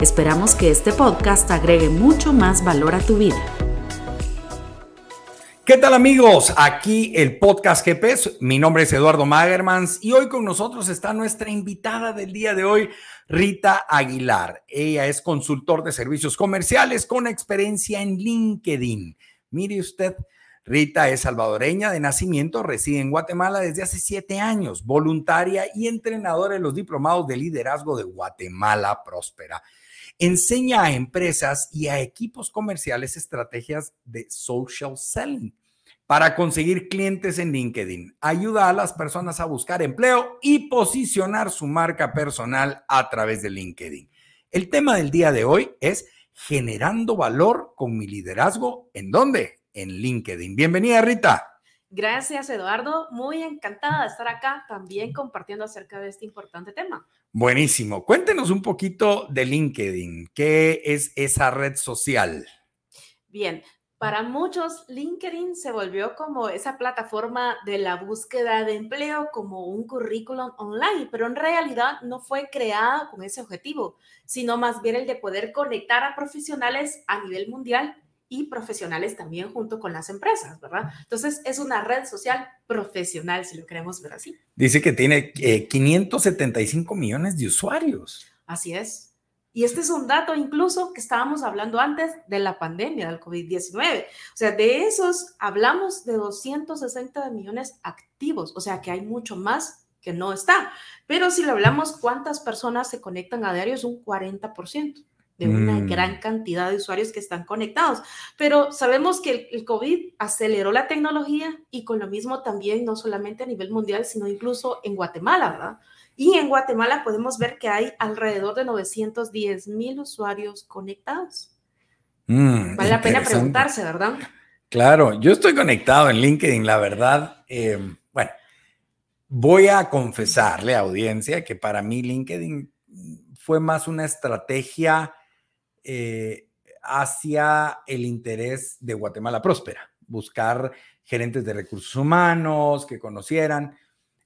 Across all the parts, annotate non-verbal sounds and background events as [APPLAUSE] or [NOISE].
Esperamos que este podcast agregue mucho más valor a tu vida. ¿Qué tal amigos? Aquí el podcast GP. Mi nombre es Eduardo Magermans y hoy con nosotros está nuestra invitada del día de hoy, Rita Aguilar. Ella es consultor de servicios comerciales con experiencia en LinkedIn. Mire usted, Rita es salvadoreña de nacimiento, reside en Guatemala desde hace siete años, voluntaria y entrenadora en los diplomados de liderazgo de Guatemala Próspera. Enseña a empresas y a equipos comerciales estrategias de social selling para conseguir clientes en LinkedIn. Ayuda a las personas a buscar empleo y posicionar su marca personal a través de LinkedIn. El tema del día de hoy es generando valor con mi liderazgo. ¿En dónde? En LinkedIn. Bienvenida, Rita. Gracias, Eduardo. Muy encantada de estar acá también compartiendo acerca de este importante tema. Buenísimo. Cuéntenos un poquito de LinkedIn. ¿Qué es esa red social? Bien, para muchos LinkedIn se volvió como esa plataforma de la búsqueda de empleo, como un currículum online, pero en realidad no fue creada con ese objetivo, sino más bien el de poder conectar a profesionales a nivel mundial y profesionales también junto con las empresas, ¿verdad? Entonces es una red social profesional, si lo queremos ver así. Dice que tiene 575 eh, millones de usuarios. Así es. Y este es un dato incluso que estábamos hablando antes de la pandemia del COVID-19. O sea, de esos hablamos de 260 millones activos, o sea que hay mucho más que no está. Pero si lo hablamos, ¿cuántas personas se conectan a diario? Es un 40% de una mm. gran cantidad de usuarios que están conectados. Pero sabemos que el, COVID aceleró la tecnología y con lo mismo también, no solamente a nivel mundial, sino incluso en Guatemala, ¿verdad? Y en Guatemala podemos ver que hay alrededor de 910 mil usuarios conectados. Mm, vale la pena preguntarse, ¿verdad? Claro, yo estoy conectado en LinkedIn, la verdad. Em, bueno, voy a confesarle a audiencia que para mí LinkedIn fue más una estrategia eh, hacia el interés de Guatemala Próspera, buscar gerentes de recursos humanos que conocieran,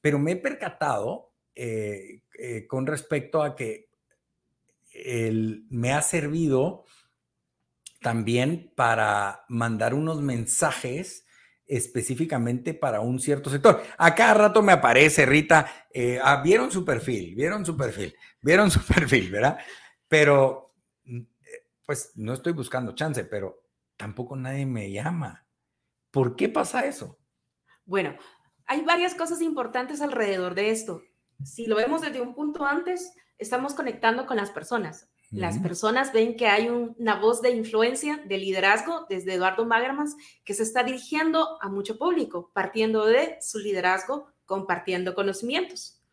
pero me he percatado eh, eh, con respecto a que me ha servido también para mandar unos mensajes específicamente para un cierto sector. A cada rato me aparece, Rita, ah, vieron su perfil, vieron su perfil, vieron su [LAUGHS] perfil, ¿verdad? Pero pues no estoy buscando chance, pero tampoco nadie me llama. ¿Por qué pasa eso? Bueno, hay varias cosas importantes alrededor de esto. Si lo vemos desde un punto antes, estamos conectando con las personas. Las personas ven que hay una voz de influencia, de liderazgo, desde Eduardo Magermans, que se está dirigiendo a mucho público, partiendo de su liderazgo, compartiendo conocimientos.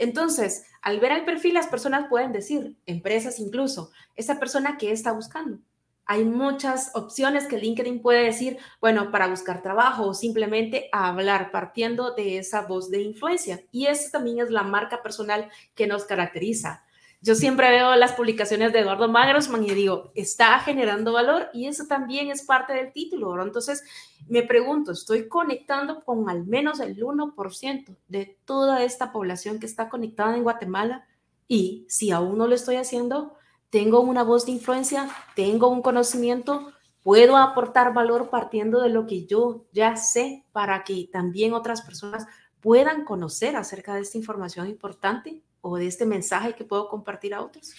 Entonces, al ver el perfil, las personas pueden decir, empresas incluso, esa persona que está buscando. Hay muchas opciones que LinkedIn puede decir, bueno, para buscar trabajo o simplemente hablar partiendo de esa voz de influencia. Y eso también es la marca personal que nos caracteriza. Yo siempre veo las publicaciones de Eduardo Magrosman y digo, está generando valor y eso también es parte del título. Entonces, me pregunto, ¿estoy conectando con al menos el 1% de toda esta población que está conectada en Guatemala? Y si aún no lo estoy haciendo, tengo una voz de influencia, tengo un conocimiento, puedo aportar valor partiendo de lo que yo ya sé para que también otras personas puedan conocer acerca de esta información importante o de este mensaje que puedo compartir a otros?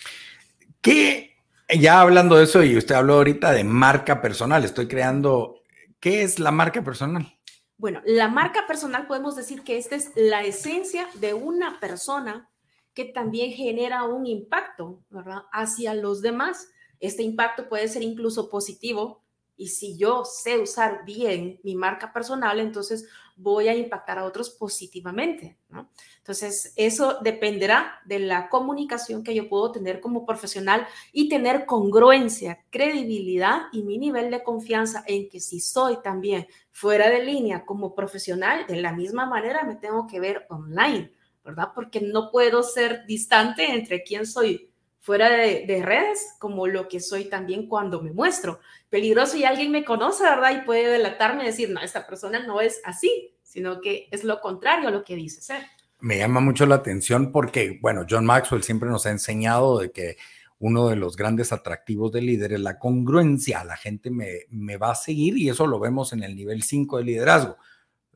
¿Qué, ya hablando de eso, y usted habló ahorita de marca personal, estoy creando, ¿qué es la marca personal? Bueno, la marca personal podemos decir que esta es la esencia de una persona que también genera un impacto, ¿verdad? Hacia los demás. Este impacto puede ser incluso positivo, Y si yo sé usar bien mi marca personal, entonces voy a impactar a otros positivamente. Entonces, eso dependerá de la comunicación que yo puedo tener como profesional y tener congruencia, credibilidad y mi nivel de confianza en que si soy también fuera de línea como profesional, de la misma manera me tengo que ver online, ¿verdad? Porque no puedo ser distante entre quién soy fuera de, redes como lo que soy también cuando me muestro. Peligroso y alguien me conoce, ¿verdad? Y puede delatarme y decir, no, esta persona no es así, sino que es lo contrario a lo que dice ser. Me llama mucho la atención porque, bueno, John Maxwell siempre nos ha enseñado de que uno de los grandes atractivos del líder es la congruencia. La gente me, me va a seguir y eso lo vemos en el nivel 5 de liderazgo.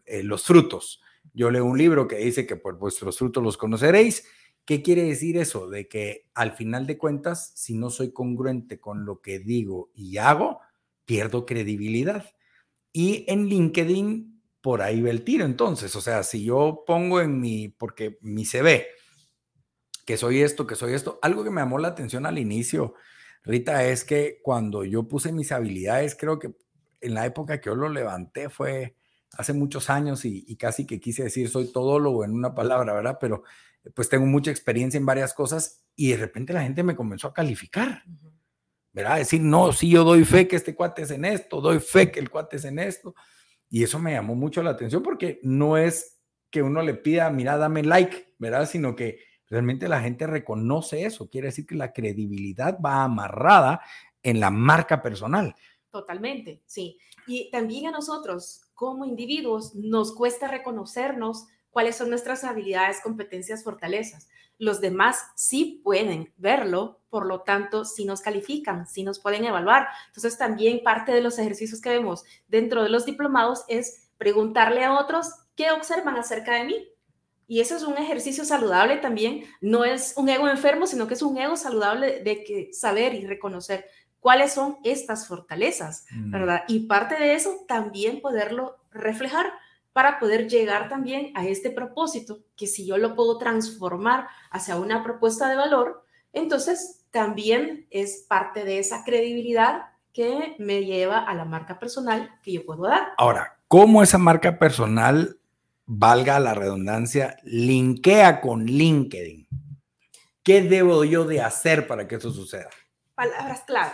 Eh, los frutos. Yo leo un libro que dice que por vuestros frutos los conoceréis ¿Qué quiere decir eso? De que al final de cuentas, si no soy congruente con lo que digo y hago, pierdo credibilidad. Y en LinkedIn, por ahí va el tiro. Entonces, o sea, si yo pongo en mi, porque mi CV, que soy esto, que soy esto, algo que me llamó la atención al inicio, Rita, es que cuando yo puse mis habilidades, creo que en la época que yo lo levanté fue hace muchos años y, y casi que quise decir soy todólogo en una palabra, ¿verdad? Pero pues tengo mucha experiencia en varias cosas y de repente la gente me comenzó a calificar, ¿verdad? Decir, no, sí, yo doy fe que este cuate es en esto, doy fe que el cuate es en esto. Y eso me llamó mucho la atención porque no es que uno le pida, mira, dame like, ¿verdad? Sino que realmente la gente reconoce eso. Quiere decir que la credibilidad va amarrada en la marca personal. Totalmente, sí. Y también a nosotros, como individuos, nos cuesta reconocernos cuáles son nuestras habilidades, competencias, fortalezas. Los demás sí pueden verlo, por lo tanto, sí nos califican, sí nos pueden evaluar. Entonces, también parte de los ejercicios que vemos dentro de los diplomados es preguntarle a otros qué observan acerca de mí. Y eso es un ejercicio saludable también. No es un ego enfermo, sino que es un ego saludable de que saber y reconocer cuáles son estas fortalezas, mm. ¿verdad? Y parte de eso también poderlo reflejar para poder llegar también a este propósito, que si yo lo puedo transformar hacia una propuesta de valor, entonces también es parte de esa credibilidad que me lleva a la marca personal que yo puedo dar. Ahora, ¿cómo esa marca personal, valga la redundancia, linkea con LinkedIn? ¿Qué debo yo de hacer para que eso suceda? Palabras clave.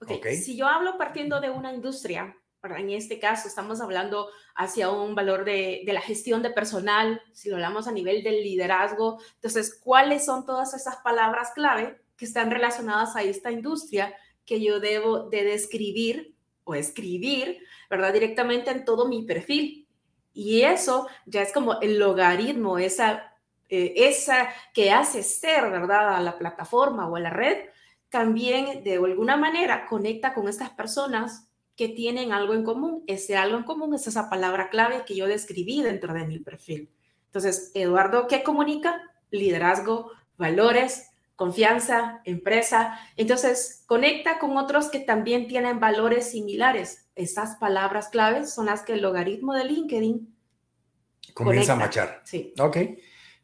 Okay. Si yo hablo partiendo de una industria, en este caso estamos hablando hacia un valor de, la gestión de personal, si lo hablamos a nivel del liderazgo. Entonces, ¿cuáles son todas esas palabras clave que están relacionadas a esta industria que yo debo de describir o escribir, ¿verdad? Directamente en todo mi perfil. Y eso ya es como el logaritmo, esa, eh, esa que hace ser, ¿verdad? A la plataforma o a la red, también de alguna manera conecta con estas personas que tienen algo en común. Ese algo en común es esa palabra clave que yo describí dentro de mi perfil. Entonces, Eduardo, ¿qué comunica? Liderazgo, valores, confianza, empresa. Entonces, conecta con otros que también tienen valores similares. Esas palabras claves son las que el logaritmo de LinkedIn comienza a machar. Sí. Ok.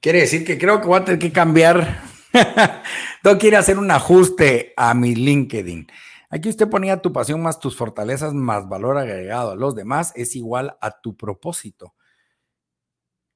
Quiere decir que creo que voy a tener que cambiar. [LAUGHS] Ir a hacer un ajuste a mi LinkedIn. Aquí usted ponía tu pasión más tus fortalezas más valor agregado a los demás es igual a tu propósito.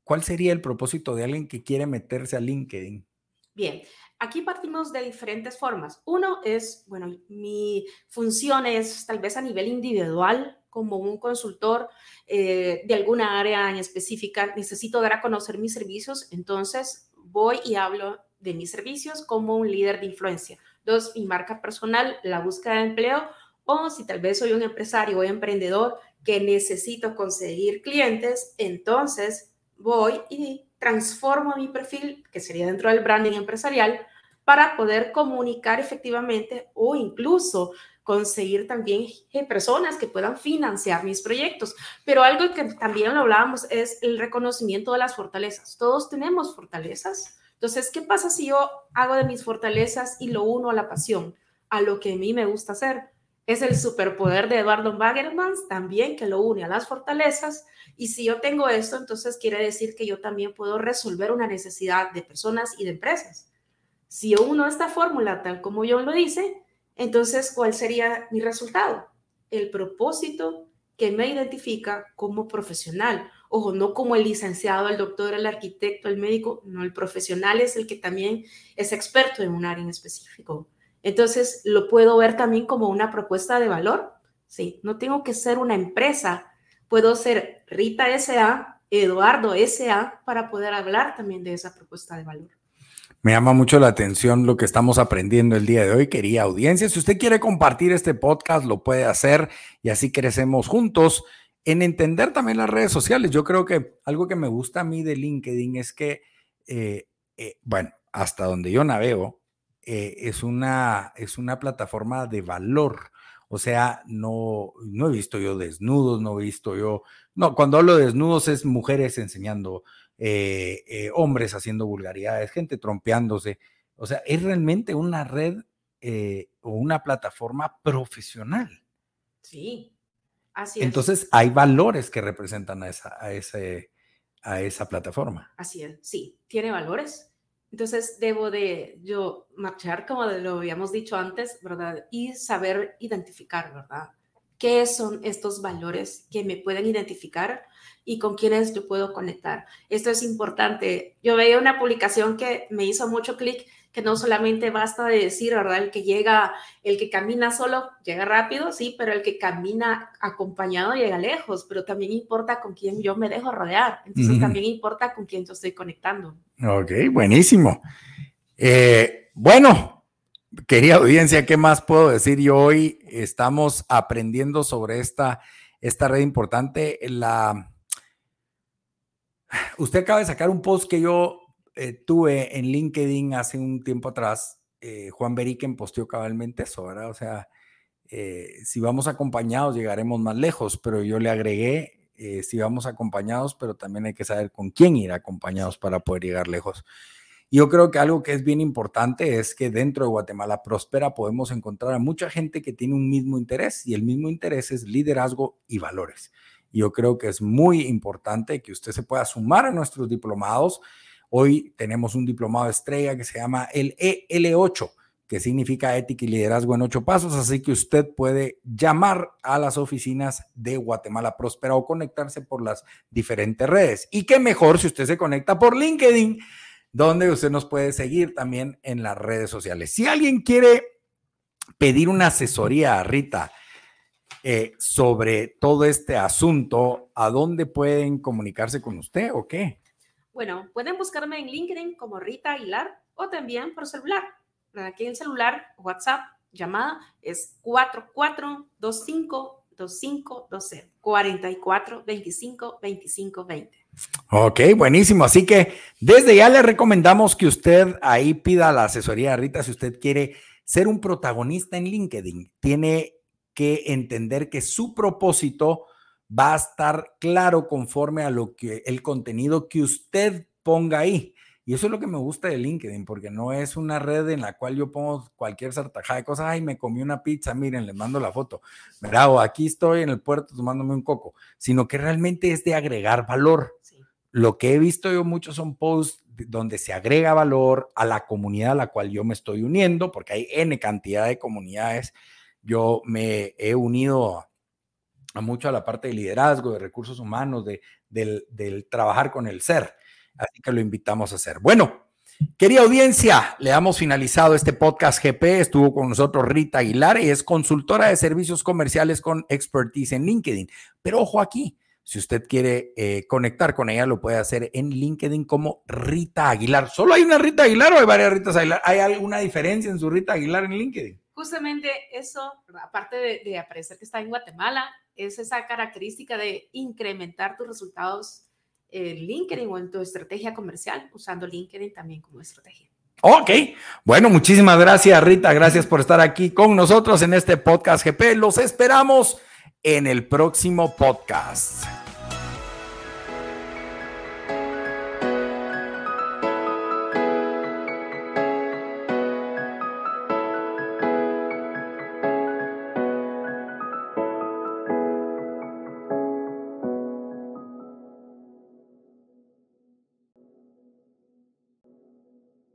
¿Cuál sería el propósito de alguien que quiere meterse a LinkedIn? Bien, aquí partimos de diferentes formas. Uno es, bueno, mi función es tal vez a nivel individual, como un consultor eh, de alguna área en específica, necesito dar a conocer mis servicios, entonces voy y hablo de mis servicios como un líder de influencia Dos, mi marca personal, la búsqueda de empleo. O si tal vez soy un empresario o emprendedor que necesito conseguir clientes, entonces voy y transformo mi perfil, que sería dentro del branding empresarial, para poder comunicar efectivamente o incluso conseguir también personas que puedan financiar mis proyectos. Pero algo que también lo hablábamos es el reconocimiento de las fortalezas. Todos tenemos fortalezas, entonces, ¿qué pasa si yo hago de mis fortalezas y lo uno a la pasión, a lo que a mí me gusta hacer? Es el superpoder de Eduardo Wagermans también que lo une a las fortalezas. Y si yo tengo esto, entonces quiere decir que yo también puedo resolver una necesidad de personas y de empresas. Si yo uno esta fórmula tal como yo lo dice, entonces, ¿cuál sería mi resultado? el propósito que me identifica como profesional. No como el licenciado, el doctor, el arquitecto, el médico, no, el profesional es el que también es experto en un área en específico. Entonces, lo puedo ver también como una propuesta de valor. Sí, no tengo que ser una empresa, puedo ser Rita S.A., Eduardo S.A., para poder hablar también de esa propuesta de valor. Me llama mucho la atención lo que estamos aprendiendo el día de hoy, querida audiencia. Si usted quiere compartir este podcast, lo puede hacer y así crecemos juntos en entender también las redes sociales. Yo creo que algo que me gusta a mí de LinkedIn es que, eh, eh, bueno, hasta donde yo navego, eh, es, una, es una plataforma de valor. O sea, no, no he visto yo desnudos, no he visto yo, no, cuando hablo de desnudos es mujeres enseñando hombres haciendo vulgaridades, gente trompeándose. O sea, es realmente una red o una plataforma profesional. Sí, así es. Entonces, hay valores que representan a esa, a, ese, a esa plataforma. Así es, sí, tiene valores. Entonces, debo de yo marchar, como lo habíamos dicho antes, ¿verdad? Y saber identificar, ¿verdad? ¿Qué son estos valores que me pueden identificar? y con quienes yo puedo conectar. Esto es importante. Yo veía una publicación que me hizo mucho clic, que no solamente basta de decir, ¿verdad? El que llega, el que camina solo llega rápido, sí, pero el que camina acompañado llega lejos, pero también importa con quién yo me dejo rodear. Entonces también importa con quién yo estoy conectando. Ok, buenísimo. Eh, bueno, querida audiencia, ¿qué más puedo decir? Yo hoy estamos aprendiendo sobre esta, esta red importante. La, Usted acaba de sacar un post que yo eh, tuve en LinkedIn hace un tiempo atrás. Eh, Juan Beriken posteó cabalmente eso, ¿verdad? O sea, eh, si vamos acompañados llegaremos más lejos, pero yo le agregué si vamos acompañados, pero también hay que saber con quién ir acompañados para poder llegar lejos. Yo creo que algo que es bien importante es que dentro de Guatemala Próspera podemos encontrar a mucha gente que tiene un mismo interés y el mismo interés es liderazgo y valores. Yo creo que es muy importante que usted se pueda sumar a nuestros diplomados. Hoy tenemos un diplomado estrella que se llama el EL8, que significa ética y liderazgo en ocho pasos. Así que usted puede llamar a las oficinas de Guatemala Próspera o conectarse por las diferentes redes. Y qué mejor si usted se conecta por LinkedIn, donde usted nos puede seguir también en las redes sociales. Si alguien quiere pedir una asesoría a Rita, eh, sobre todo este asunto, ¿a dónde pueden comunicarse con usted o qué? Bueno, pueden buscarme en LinkedIn como Rita Aguilar o también por celular. Aquí en celular, WhatsApp, llamada es 44252520 44 25 25 20. Ok, buenísimo. Así que desde ya le recomendamos que usted ahí pida la asesoría de Rita si usted quiere ser un protagonista en LinkedIn. Tiene que entender que su propósito va a estar claro conforme a lo que el contenido que usted ponga ahí. Y eso es lo que me gusta de LinkedIn, porque no es una red en la cual yo pongo cualquier sartajada de cosas. Ay, me comí una pizza, miren, les mando la foto. ¿Verdad? O aquí estoy en el puerto tomándome un coco, sino que realmente es de agregar valor. Lo que he visto yo mucho son posts donde se agrega valor a la comunidad a la cual yo me estoy uniendo, porque hay N cantidad de comunidades yo me he unido a mucho a la parte de liderazgo, de recursos humanos, de, del, trabajar con el ser. Así que lo invitamos a hacer. Bueno, Querida audiencia, le hemos finalizado este podcast GP. Estuvo con nosotros Rita Aguilar y es consultora de servicios comerciales con expertise en LinkedIn. Pero ojo aquí, si usted quiere eh, conectar con ella, lo puede hacer en LinkedIn como Rita Aguilar. ¿Solo hay una Rita Aguilar o hay varias Ritas Aguilar? ¿Hay alguna diferencia en su Rita Aguilar en LinkedIn? justamente eso, aparte de, aparecer que está en Guatemala, es esa característica de incrementar tus resultados en LinkedIn o en tu estrategia comercial, usando LinkedIn también como estrategia. Ok, bueno, muchísimas gracias Rita, gracias por estar aquí con nosotros en este podcast GP. Los esperamos en el próximo podcast.